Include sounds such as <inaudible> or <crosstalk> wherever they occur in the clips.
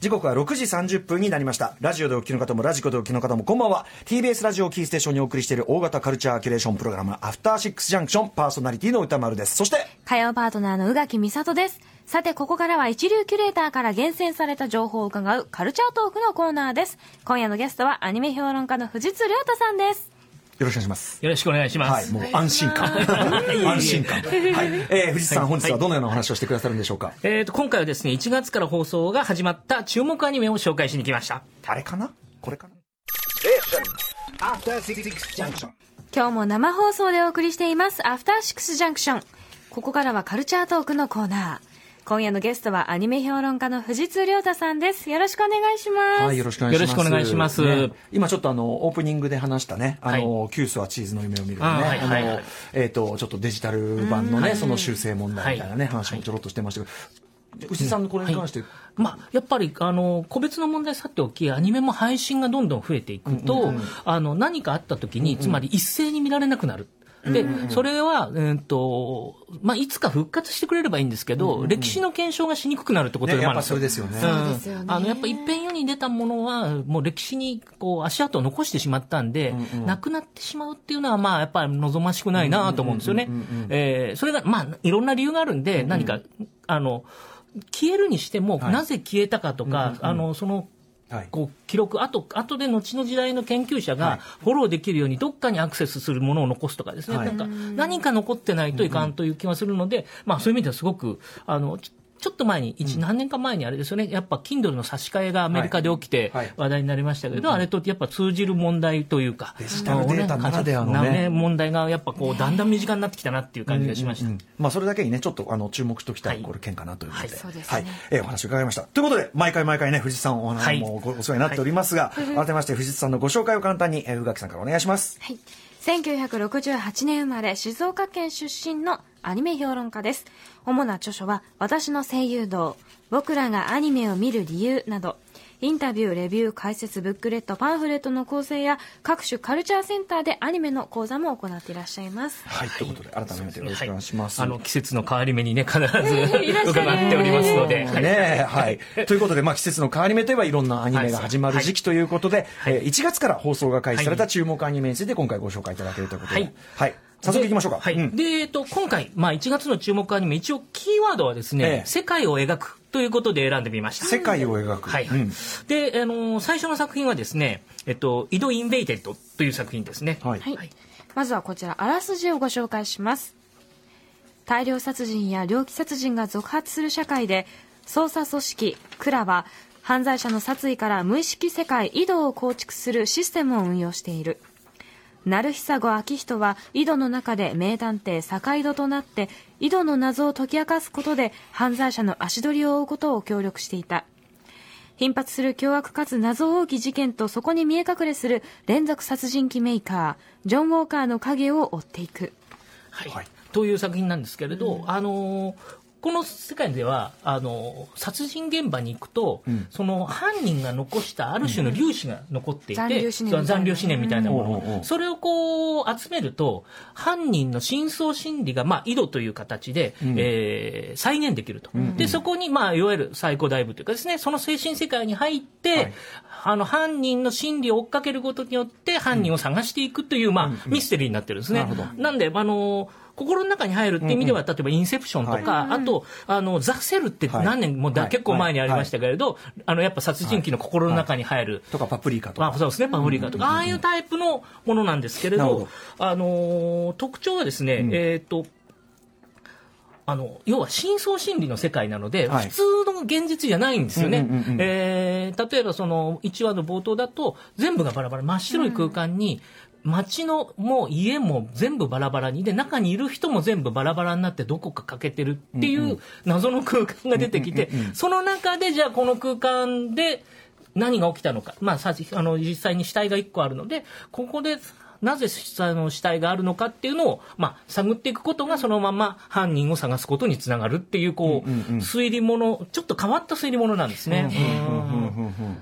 時刻は6時30分になりました。ラジオでお聞きの方もラジコでお聞きの方もこんばんは。TBS ラジオキーステーションにお送りしている大型カルチャーキュレーションプログラムアフターシックスジャンクションパーソナリティの歌丸です。そして火曜パートナーの宇垣美里です。さてここからは一流キュレーターから厳選された情報を伺うカルチャートークのコーナーです。今夜のゲストはアニメ評論家の藤津亮太さんです。よろしくお願いします。よろしくお願いします。はい、もう安心感。安心感。はい、えー、藤さん、本日はどのようなお話をしてくださるんでしょうか？えっ、と、今回はですね、1月から放送が始まった注目アニメを紹介しに来ました。あれかな？これかな？今日も生放送でお送りしています、アフターシックスジャンクション。ここからはカルチャートークのコーナー。今夜のゲストはアニメ評論家の藤津亮太さんです。よろしくお願いします。はい、よろしくお願いします。よろしくお願いします。ね、今ちょっとあの、オープニングで話したね、あの、はい、キュースはチーズの夢を見るね、あはいはいはい、あの、えっ、ー、と、ちょっとデジタル版のね、その修正問題みたいなね、話もちょろっとしてましたけど、牛さん、これに関して、はい、まあ、やっぱりあの個別の問題さておき、アニメも配信がどんどん増えていくと、うんうんうん、あの何かあったときに、つまり一斉に見られなくなる。で、それは、えーとまあ、いつか復活してくれればいいんですけど、歴史の検証がしにくくなるってことでもあるんですよ。ね、やっぱそれですよね。あのやっぱ一遍世に出たものは、もう歴史にこう足跡を残してしまったんで、うんうん、なくなってしまうっていうのは、まあ、やっぱり望ましくないなと思うんですよね。それが、まあ、いろんな理由があるんで、何か、あの、消えるにしても、なぜ消えたかとか、あの、その、はい、こう記録あと後で後の時代の研究者がフォローできるようにどっかにアクセスするものを残すとかですね、はい、なんか何か残ってないといかんという気がするので、まあ、そういう意味ではすごくあのちょっと前に、一、何年か前にあれですよね、やっぱ Kindle の差し替えがアメリカで起きて話題になりましたけど、あれとやっぱ通じる問題というか、デジタルデータならではのね、問題がやっぱこう、だんだん身近になってきたなっていう感じがしました。まあ、それだけにね、ちょっとあの注目しておきたい、これ、件かなということで、はい、えお話を伺いました。ということで、毎回毎回ね、藤井さんお話もお世話になっておりますが、改めまして藤井さんのご紹介を簡単に、宇垣さんからお願いします。はい。1968年生まれ、静岡県出身のアニメ評論家です。主な著書は、私の声優道、僕らがアニメを見る理由など、インタビュー、レビュー、解説、ブックレット、パンフレットの構成や各種カルチャーセンターでアニメの講座も行っていらっしゃいます。はい、ということで改めてよろしくお願いします。はい、あの季節の変わり目にね必ず伺っておりますので。ねはい。ということでまあ季節の変わり目といえばいろんなアニメが始まる時期ということで、はい、えー、1月から放送が開始された注目アニメについて今回ご紹介いただけるということで。はい。はい早速いきましょうか。はい。うん、で、えっと、今回、まあ、1月の注目アニメ、一応、キーワードはですね、ええ、世界を描くということで選んでみました。世界を描く。はい。うん、で、あのー、最初の作品はですね、えっと、井戸インベイテッドという作品ですね。はい。はい、まずはこちら、あらすじをご紹介します。大量殺人や猟奇殺人が続発する社会で、捜査組織、クラは、犯罪者の殺意から無意識世界、井戸を構築するシステムを運用している。成久子昭人は井戸の中で名探偵坂井戸となって井戸の謎を解き明かすことで犯罪者の足取りを追うことを協力していた。頻発する凶悪かつ謎多き事件とそこに見え隠れする連続殺人鬼メーカージョン・ウォーカーの影を追っていく。はい、という作品なんですけれど、うん、あのこの世界ではあの殺人現場に行くと、うん、その犯人が残したある種の粒子が残っていて、うん、残留思念みたいなもの、うん、それをこう集めると犯人の深層心理が、まあ、井戸という形で、うん、えー、再現できると、でそこに、まあ、いわゆるサイコダイブというかですねその精神世界に入って、はい、あの犯人の心理を追っかけることによって犯人を探していくという、まあ、ミステリーになってるんですね。なんであの心の中に入るっていう意味では、例えばインセプションとか、あと、あの、ザ・セルって何年も、結構前にありましたけれど、あの、やっぱ殺人鬼の心の中に入る。とか、パプリカとか。そうですね、パプリカとか、ああいうタイプのものなんですけれど、あの、特徴はですね、えっと、あの要は深層心理の世界なので、はい、普通の現実じゃないんですよね。例えばその1話の冒頭だと全部がバラバラ真っ白い空間に街のもう家も全部バラバラにで中にいる人も全部バラバラになってどこか欠けてるっていう謎の空間が出てきてその中でじゃあこの空間で何が起きたのか、まあ、さあの実際に死体が1個あるのでここでなぜあの死体があるのかっていうのを、まあ、探っていくことがそのまま犯人を探すことにつながるっていうこう、推理ものちょっと変わった推理ものなんですね。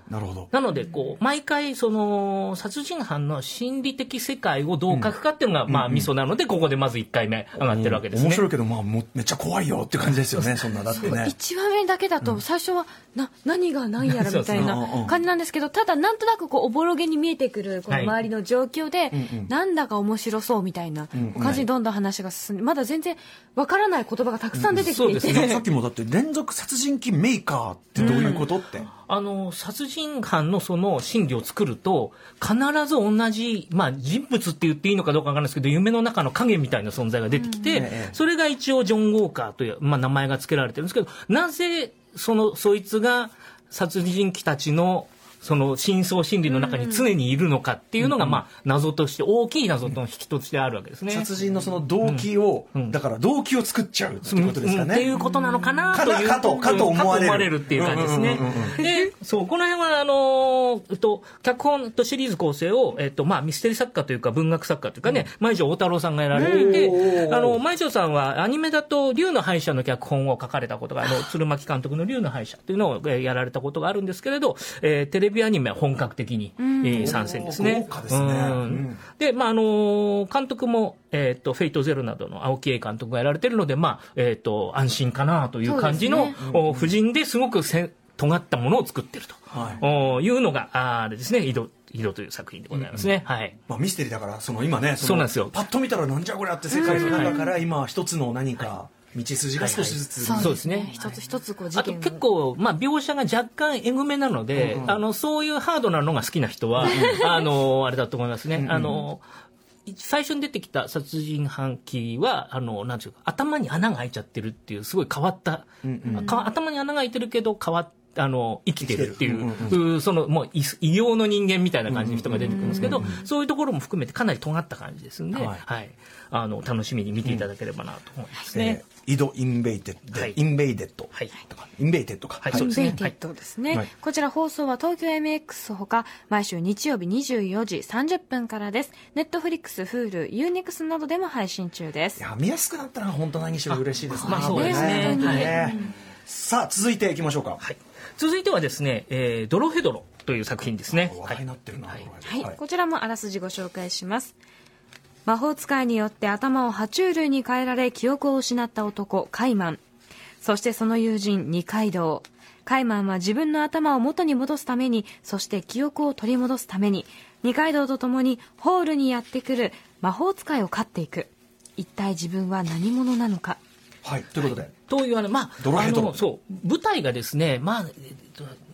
なるほど。なのでこう毎回その殺人犯の心理的世界をどう書くかっていうのが、まあ、ミソなのでここでまず1回目上がってるわけですね。面白いけど、まあ、もめっちゃ怖いよって感じですよねそんなだってね。1話目だけだと最初はな何が何やらみたいな感じなんですけどただなんとなくこうおぼろげに見えてくるこの周りの状況で、なんだか面白そうみたいな感じにどんどん話が進んでまだ全然わからない言葉がたくさん出てきていて、ね、さっきもだって連続殺人鬼メーカーってどういうことって、あの殺人犯のその心理を作ると必ず同じ、まあ、人物って言っていいのかどうかわからないですけど夢の中の影みたいな存在が出てきて、それが一応ジョン・ウォーカーという、まあ、名前が付けられてるんですけどなぜそのそいつが殺人鬼たちのその深層心理の中に常にいるのかっていうのが、まあ、謎として、大きい謎の引きとしてあるわけですね。殺人のその動機を、だから動機を作っちゃうってことですかね。っていうことなのかなという。かと、かと思われる。っていう感じですね。で、そう、この辺は、あの、えっと、脚本とシリーズ構成を、えっと、まあ、ミステリー作家というか、文学作家というかね、前城大太郎さんがやられていて、あの、前城さんはアニメだと、竜の敗者の脚本を書かれたことが、あの、鶴巻監督の竜の敗者というのをやられたことがあるんですけれど、えー、テレビアニメは本格的に、えー、参戦ですね。ですね。で、まあ、あの監督も、えっ、ー、と、フェイトゼロなどの青木栄監督がやられてるので、まあ、えっ、ー、と、安心かなという感じの、ね、夫人ですごくせ尖ったものを作ってると、はい、いうのが、あれですね、井戸、井戸という作品でございますね。うんうん、はい。まあ、ミステリーだから、その今ね、そうなんですよ。パッと見たらなんじゃこりゃって世界の中から今一つの何か、はい道筋が少しずつ、はいはい、そうですね。一つ一つこうあと結構、まあ、描写が若干えぐめなので、うんうん、あのそういうハードなのが好きな人は <laughs> あのあれだと思いますね。うんうん、あの最初に出てきた殺人犯機は、あの、なんていうか、頭に穴が開いちゃってるっていう、すごい変わった、うんうん、頭に穴が開いてるけど変わっあの生きてるっていう、うんうん、そのもう異様の人間みたいな感じの人が出てくるんですけど、そういうところも含めてかなり尖った感じですんで、はい、はい、あの楽しみに見ていただければなと思いますね。井戸 INVADED、はい、INVADED、はい、INVADED か、はい、インベイデッドですね、はい、こちら放送は東京 MX ほか毎週日曜日24時30分からです。 Netflix、Hulu、U-NEXT などでも配信中です。いや見やすくなったら本当何しろ嬉しいですね。まあそうですね、ね、さあ続いていきましょうか、はい続いてはですね、えー、ドロヘドロという作品ですね。話題になってるな、はい、はい、こちらもあらすじご紹介します。魔法使いによって頭を爬虫類に変えられ記憶を失った男、カイマン。そしてその友人、二階堂。カイマンは自分の頭を元に戻すために、そして記憶を取り戻すために、二階堂と共にホールにやってくる魔法使いを飼っていく。一体自分は何者なのか。はい、ということで。はい、というあの、まあ、あの、そう、舞台がですね、まあ、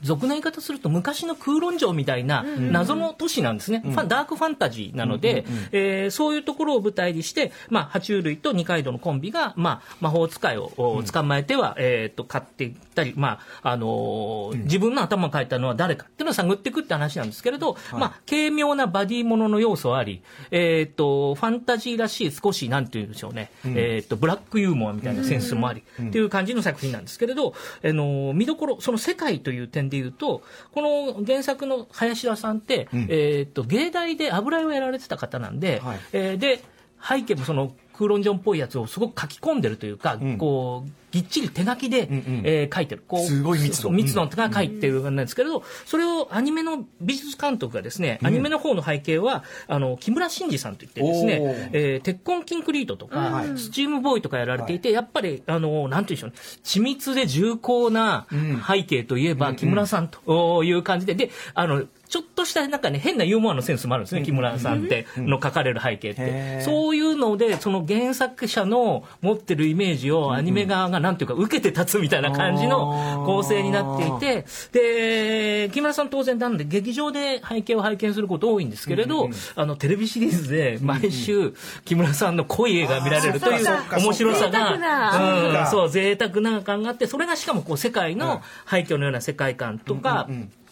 俗な言い方すると昔の空論城みたいな謎の都市なんですね、うん、ダークファンタジーなので、うんうんうん、えー、そういうところを舞台にして、まあ、爬虫類と二階堂のコンビが、まあ、魔法使いを捕まえては、うん、えー、と買っていったり、まああのーうん、自分の頭を描いたのは誰かっていうのを探っていくって話なんですけれど、はい、まあ、軽妙なバディものの要素あり、えーと、ファンタジーらしい少しなんていうんでしょうね、うん、えーと、ブラックユーモアみたいなセンスもあり、っていう感じの作品なんですけれど、あの見どころその世界という点でいうと、この原作の林田さんって、うん、えー、っと、芸大で油絵をやられてた方なんで、はい、えー、で、背景もその空論ジョンっぽいやつをすごく書き込んでるというか、うん、こう、ぎっちり手書きで、うんうん、えー、書いてる。こうすごい密度。密度が書いてるんですけれど、うん、それをアニメの美術監督がですね、アニメの方の背景は、あの、木村真二さんといってですね、えー、鉄痕キンクリートとか、スチームボーイとかやられていて、やっぱり、あの、なんていうんでしょうね、緻密で重厚な背景といえば、木村さんという感じで、で、あの、ちょっとしたなんかね、変なユーモアのセンスもあるんですね、木村さんっての書かれる背景って。そういうので、その原作者の持ってるイメージをアニメ側がなんていうか受けて立つみたいな感じの構成になっていて、で、木村さん当然なんで劇場で背景を拝見すること多いんですけれど、あの、テレビシリーズで毎週木村さんの濃い絵が見られるという面白さが、うん、そう、贅沢な感があって、それがしかもこう世界の廃墟のような世界観とか、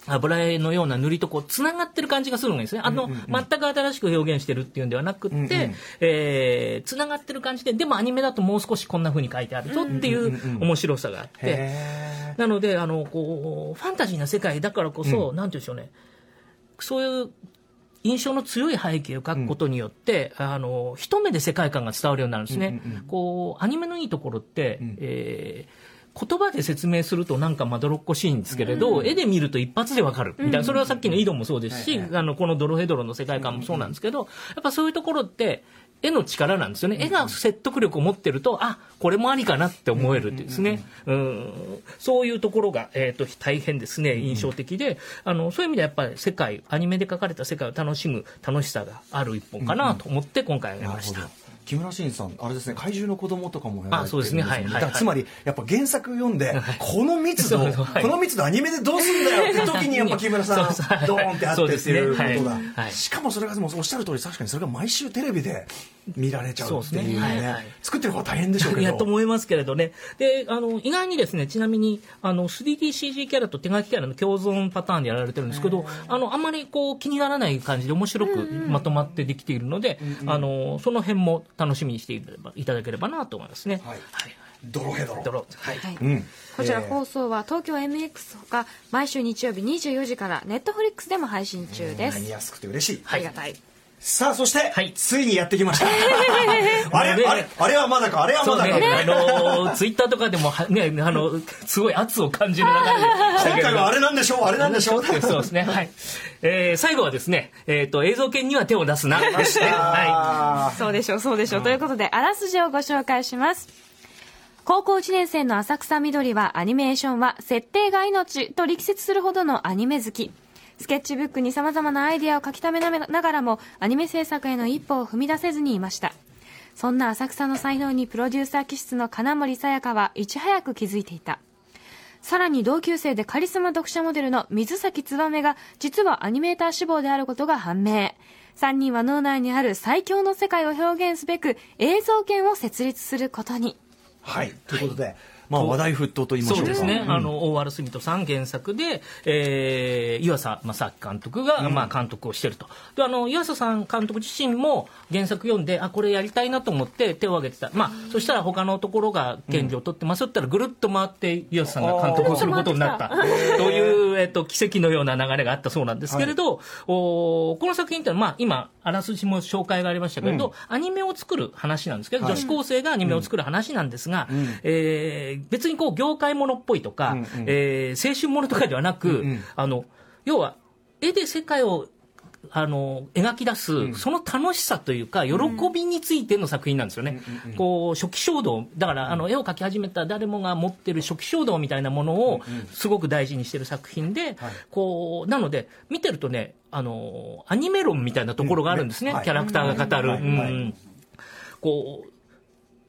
油絵のような塗りとこうつながってる感じがするんですね。あの、うんうんうん、全く新しく表現してるっていうんではなくって、うんうん、えー、つながってる感じで、でもアニメだともう少しこんな風に書いてあるぞっていう面白さがあって、なので、あの、こう、ファンタジーな世界だからこそ、うん、なんて言うんでしょうね、そういう印象の強い背景を描くことによって、うん、あの一目で世界観が伝わるようになるんですね。うんうんうん、こうアニメのいいところって、うん、えー言葉で説明するとなんかまどろっこしいんですけれど、うん、絵で見ると一発でわかる。みたいな、それはさっきの井戸もそうですし、あのこのドロヘドロの世界観もそうなんですけど、やっぱそういうところって絵の力なんですよね。絵が説得力を持ってると、あ、これもありかなって思えるってですね。うん、そういうところが、えっ、ー、と、大変ですね、印象的で、あの、そういう意味ではやっぱり世界、アニメで描かれた世界を楽しむ楽しさがある一本かなと思って今回あげました。木村慎さん、あれですね、怪獣の子供とかもあ、そうですね、はい。はい、つまり、やっぱ原作読んで、この密度、この密度アニメでどうすんだよって時に、やっぱ木村さん、<laughs> ドーンってあってっていうことだ。しかもそれが、もおっしゃる通り、確かにそれが毎週テレビで見られちゃうっていうね。作ってる方は大変でしょうけど。やと思いますけれどね。で、あの、意外にですね、ちなみに、あの、3DCG キャラと手書きキャラの共存パターンでやられてるんですけど、あの、あんまりこう、気にならない感じで面白くまとまってできているので、あの、その辺も楽しみにしているばいただければなと思いますね。はい。はい、ドロヘドロ。ドロ。はい。はいうん、こちら放送は東京 MX ほか毎週日曜日24時からネットフリックスでも配信中です。見やすくて嬉しい。ありがたい。さあそして、はい、ついにやってきました。<laughs> あれ、あれ、あれはまだか、あれはまだか。ね、あのツイッターとかでもね、あのすごい圧を感じる流れ今回はあれなんでしょう、あれなんでしょう。そうですね。はい。えー、最後はですね、えっ、ー、と映像権には手を出すな。はい。そうでしょう、そうでしょう。うん、ということであらすじをご紹介します。高校1年生の浅草みどりはアニメーションは設定が命と力説するほどのアニメ好き。スケッチブックに様々なアイデアを書き溜めながらも、アニメ制作への一歩を踏み出せずにいました。そんな浅草の才能にプロデューサー気質の金森さやかはいち早く気づいていた。さらに同級生でカリスマ読者モデルの水崎燕が実はアニメーター志望であることが判明。3人は脳内にある最強の世界を表現すべく映像権を設立することに。はい。ということで、はい。まあ、話題沸騰と言いましょうそうですね、うん、あの大原澄人さん原作で、えー、湯浅正明監督が、まあ、監督をしていると。であの湯浅さん監督自身も原作読んであこれやりたいなと思って手を挙げてた、まあ、そしたら他のところが権利を取ってますったらぐるっと回って湯浅さんが監督をすることになった。という、えっと、奇跡のような流れがあったそうなんですけれど、はい、おこの作品ってまあ、今あらすじも紹介がありましたけれど、うん、アニメを作る話なんですけど、はい、女子高生がアニメを作る話なんですが、うん、えー別にこう業界ものっぽいとか、うんうん、えー、青春ものとかではなく、うんうん、あの要は絵で世界をあの描き出す、その楽しさというか喜びについての作品なんですよね。こう初期衝動。だからあの絵を描き始めた誰もが持ってる初期衝動みたいなものをすごく大事にしてる作品で、こうなので見てるとねあのアニメ論みたいなところがあるんですね、キャラクターが語る。うん。こう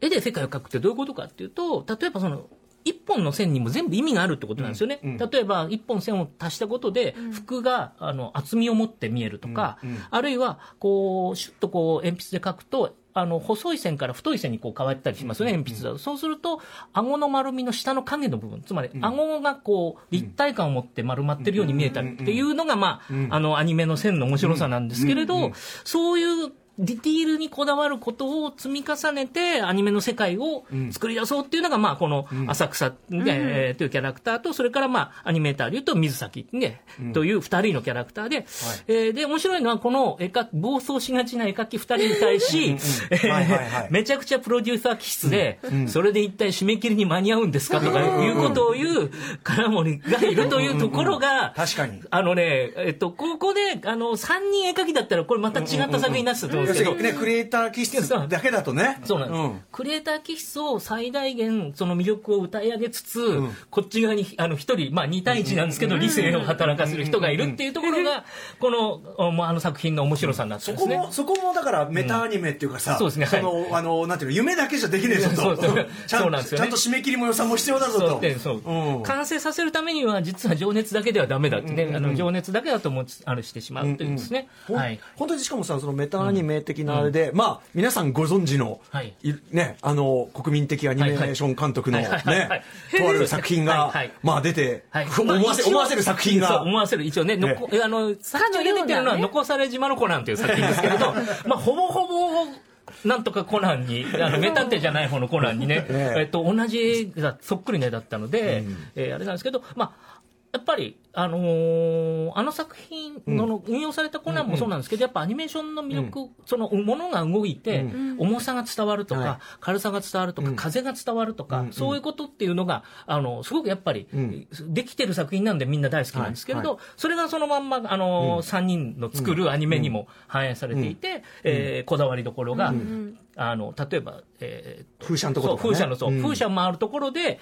絵で世界を描くってどういうことかっていうと例えばその一本の線にも全部意味があるってことなんですよね。うんうん、例えば、一本線を足したことで、服が、あの、厚みを持って見えるとか、うんうん、あるいは、こう、シュッとこう、鉛筆で描くと、あの、細い線から太い線にこう変わったりしますよね、鉛筆だと。そうすると、顎の丸みの下の影の部分、つまり、顎がこう、立体感を持って丸まってるように見えたりっていうのが、まあ、あの、アニメの線の面白さなんですけれど、そういうディティールにこだわることを積み重ねてアニメの世界を作り出そうっていうのが、まあ、この浅草で、というキャラクターとそれから、まあ、アニメーターでいうと水崎、ねという2人のキャラクターで、はい、えー、で面白いのはこの絵描暴走しがちな絵描き2人に対しめちゃくちゃプロデューサー気質で、うん、それで一体締め切りに間に合うんですかとかいうことを言う金森がいるというところが確かに。あのね、えっと、ここであの3人絵描きだったらこれまた違った作品になってたと思うんですけど、ね、クリエイター気質だけだとね。そうなんです。うん、クリエイター気質を最大限、その魅力を歌い上げつつ、うん、こっち側に、あの、一人、まあ、2対1なんですけど、理性を働かせる人がいるっていうところが、この、あの作品の面白さになってますね。そこも、そこもだから、メタアニメっていうかさ、そうですね。その、あの、なんていうの、夢だけじゃできねえぞと。そうそうなんですよ、ちゃんと締め切りも予算も必要だぞと。そう。完成させるためには、実は情熱だけではダメだってね、あの、情熱だけだと思あるしてしまうというですね。はい。本当にしかもさ、そのメタアニメ的なあれで、まあ、皆さんご存知の、はい、ね、あの国民的アニメーション監督のね、とある作品が、まあ出て、思わせ思わせる作品が。思わせる。一応ね、のこあの作中で出てるのは残され島のコナンという作品ですけれど、<laughs> まあほぼほぼなんとかコナンに、あの名探偵じゃない方のコナンにね、えっと、同じそっくりねだったので、えあれなんですけど、まあ、やっぱり、あのー、あの作品の運用されたコナンもそうなんですけど、やっぱアニメーションの魅力、うん、そのものが動いて、重さが伝わるとか、はい、軽さが伝わるとか、風が伝わるとか、そういうことっていうのが、あの、すごくやっぱり、できてる作品なんでみんな大好きなんですけれど、それがそのまんま、あのー、3人の作るアニメにも反映されていて、えー、こだわりどころが、あの、例えば、えー、風車のところ、ね、風車の、そう、風車回るところで、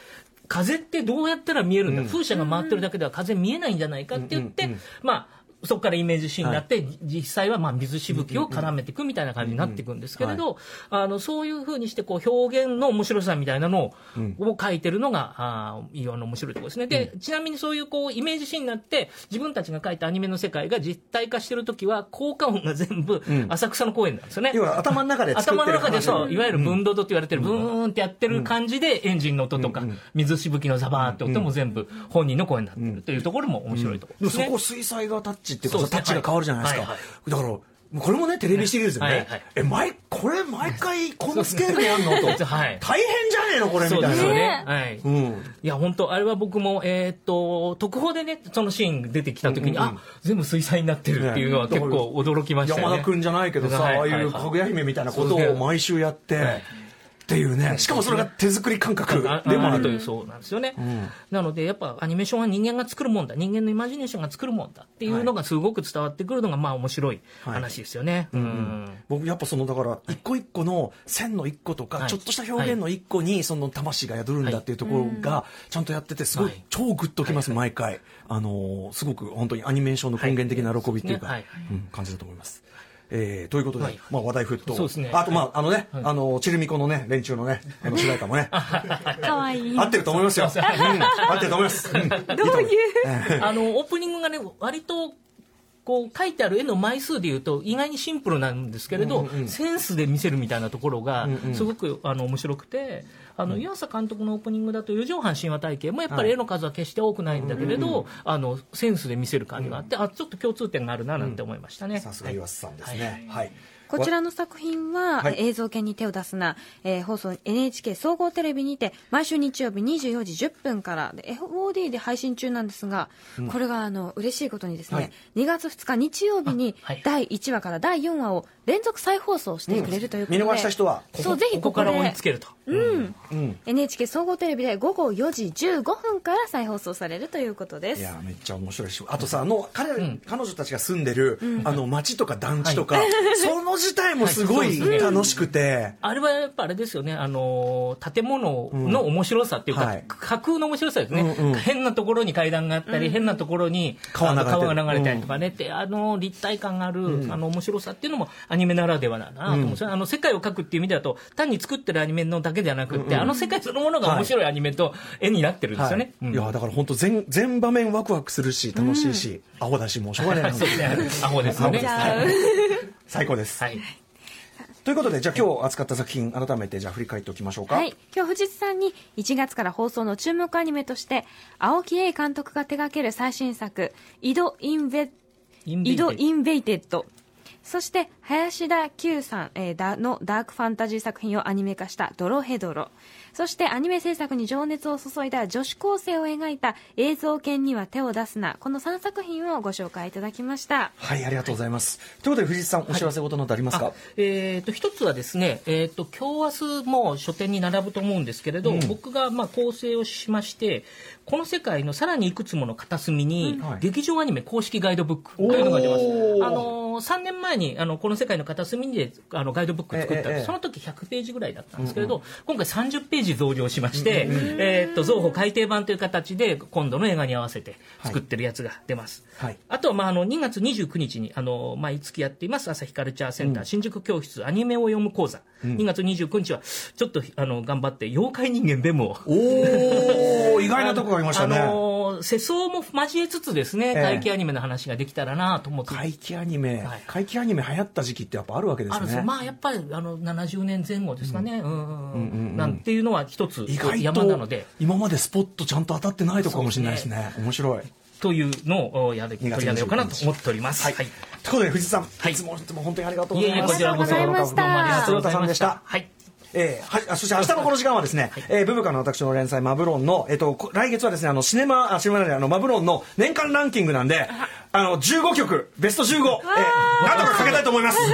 風ってどうやったら見えるんだ、うん、風車が回ってるだけでは風見えないんじゃないかって言って、まあそこからイメージシーンになって、はい、実際はまあ水しぶきを絡めていくみたいな感じになっていくんですけれど、あのそういうふうにしてこう表現の面白さみたいなのを書いてるのが、あいろんな面白いところですね。で、ちなみにそういうこうイメージシーンになって、自分たちが書いたアニメの世界が実体化してるときは、効果音が全部浅草の公園なんですよね。要は頭の中で頭の中でそう、いわゆる分度と言われてる、ブーンってやってる感じで、エンジンの音とか、水しぶきのザバーって音も全部本人の声になってるというところも面白いところですね。そこ水彩画タッチっていうか、タッチが変わるじゃないですか。はいはい、だから、これもね、テレビシリーズよね。はいはい、え、毎、これ毎回このスケールでやんの？と。<laughs> はい、大変じゃねえのこれみたいな。そうですよね。はい。うん。いや、本当あれは僕も、えー、っと、特報でね、そのシーン出てきた時に、うんうん、あ、全部水彩になってるっていうのは結構驚きましたね。山田君じゃないけどさ、ああいうかぐや姫みたいなことを毎週やって、っていうね、しかもそれが手作り感覚でもある。という、そうなんですよね、うん、なのでやっぱアニメーションは人間が作るもんだ、人間のイマジネーションが作るもんだっていうのがすごく伝わってくるのが、まあ面白い話ですよね。僕やっぱそのだから一個一個の線の一個とか、ちょっとした表現の一個にその魂が宿るんだっていうところがちゃんとやっててすごい超グッときます、毎回。あのすごく本当にアニメーションの根源的な喜びっていうか、感じだと思います。えー、ということで、はい、まあ話題沸騰。そうですね。あと、まあ、あのね、はい、あの、チルミコのね、連中のね、あの主題歌もね。<laughs> かわいい。合ってると思いますよ。うん、合ってると思います。うん、どういう？あの、オープニングがね、割と、こう書いてある絵の枚数でいうと意外にシンプルなんですけれど、うんうん、センスで見せるみたいなところがすごくあの面白くて、あの、湯浅監督のオープニングだと、四畳半神話体系もやっぱり絵の数は決して多くないんだけれど、あの、センスで見せる感じがあって、あ、ちょっと共通点があるななんて思いましたね。さすが湯浅さんですね。はいこちらの作品は、はい、映像系に手を出すな、えー、放送 NHK 総合テレビにて毎週日曜日24時10分からで FOD で配信中なんですが、うん、これがあの嬉しいことにですね、はい、2月2日日曜日に第1話から第4話を連続再放送してくれるということで、うん、見逃した人はそうぜひここから追いつけると、うん、うん、NHK 総合テレビで午後4時15分から再放送されるということです。いやめっちゃ面白いしあとさあの彼,、彼女たちが住んでる、あの町とか団地とか、はい、その自体もすごい楽しくて、あれはやっぱあれですよね。あの建物の面白さっていうか、はい、架空の面白さですね、うんうん、変なところに階段があったり、変なところに川が流れたりとかね、ってあの立体感がある、あの面白さっていうのもアニメならではだなと思うんですよ、あの世界を描くっていう意味だと単に作ってるアニメのだけじゃなくて、あの世界そのものが面白いアニメと絵になってるんですよね、い。やだから本当全全場面ワクワクするし楽しいし、アホだしもうしょうがない。<laughs> そうですね。アホですよね。最高です、はいということで、じゃあ今日扱った作品、改めてじゃあ振り返っておきましょうか。はい。今日藤津さんに1月から放送の注目アニメとして、あおきえい監督が手掛ける最新作、井戸インベ、井戸インベイテッド。そして、林田球さん、えー、だのダークファンタジー作品をアニメ化したドロヘドロ。そしてアニメ制作に情熱を注いだ女子高生を描いた映像研には手を出すな。この3作品をご紹介いただきました。はいありがとうございます、はい、ということで藤井さんお知らせ事などありますか、はい、えーと、一つはですね、えーと、今日明日も書店に並ぶと思うんですけれど、うん、僕がまあ構成をしましてこの世界のさらにいくつもの片隅に、劇場アニメ公式ガイドブックというのが出ます。あの3年前にあのこの世界の片隅であのガイドブック作った、ええ、その時100ページぐらいだったんですけれど、うんうん、今回30ページ増量しまして、うんうん、えー、っと増補改訂版という形で今度の映画に合わせて作ってるやつが出ます。はい、あとは、まあ、あの2月29日にあの毎月やっています朝日カルチャーセンター、新宿教室アニメを読む講座、うん、2月29日はちょっとあの頑張って妖怪人間ベムをお意外なところありましたね。あの世相も交えつつですね、怪奇アニメの話ができたらなと思って。怪奇アニメ、はい、怪奇アニメ流行った時期ってやっぱあるわけですね。まあやっぱりあの70年前後ですかね。うん。うんうんなんていうのは一つ山なので。今までスポットちゃんと当たってないとこかもしれないですね。すね面白い。というのをやる取り上げようかなと思っております。はい。ということで藤井さん、はい、いつもいつも本当にありがとうございます。いえいえこちらこそどうもありがとうございました。はい。えー、はそして明日のこの時間はですね、はい、えー、ブブカの私の連載マブロンの、えっ、ー、と、来月はですね、あの、シネマ、あ、シネマあの、マブロンの年間ランキングなんで、あの、15曲、ベスト15、えー、なんとかかけたいと思います。<laughs>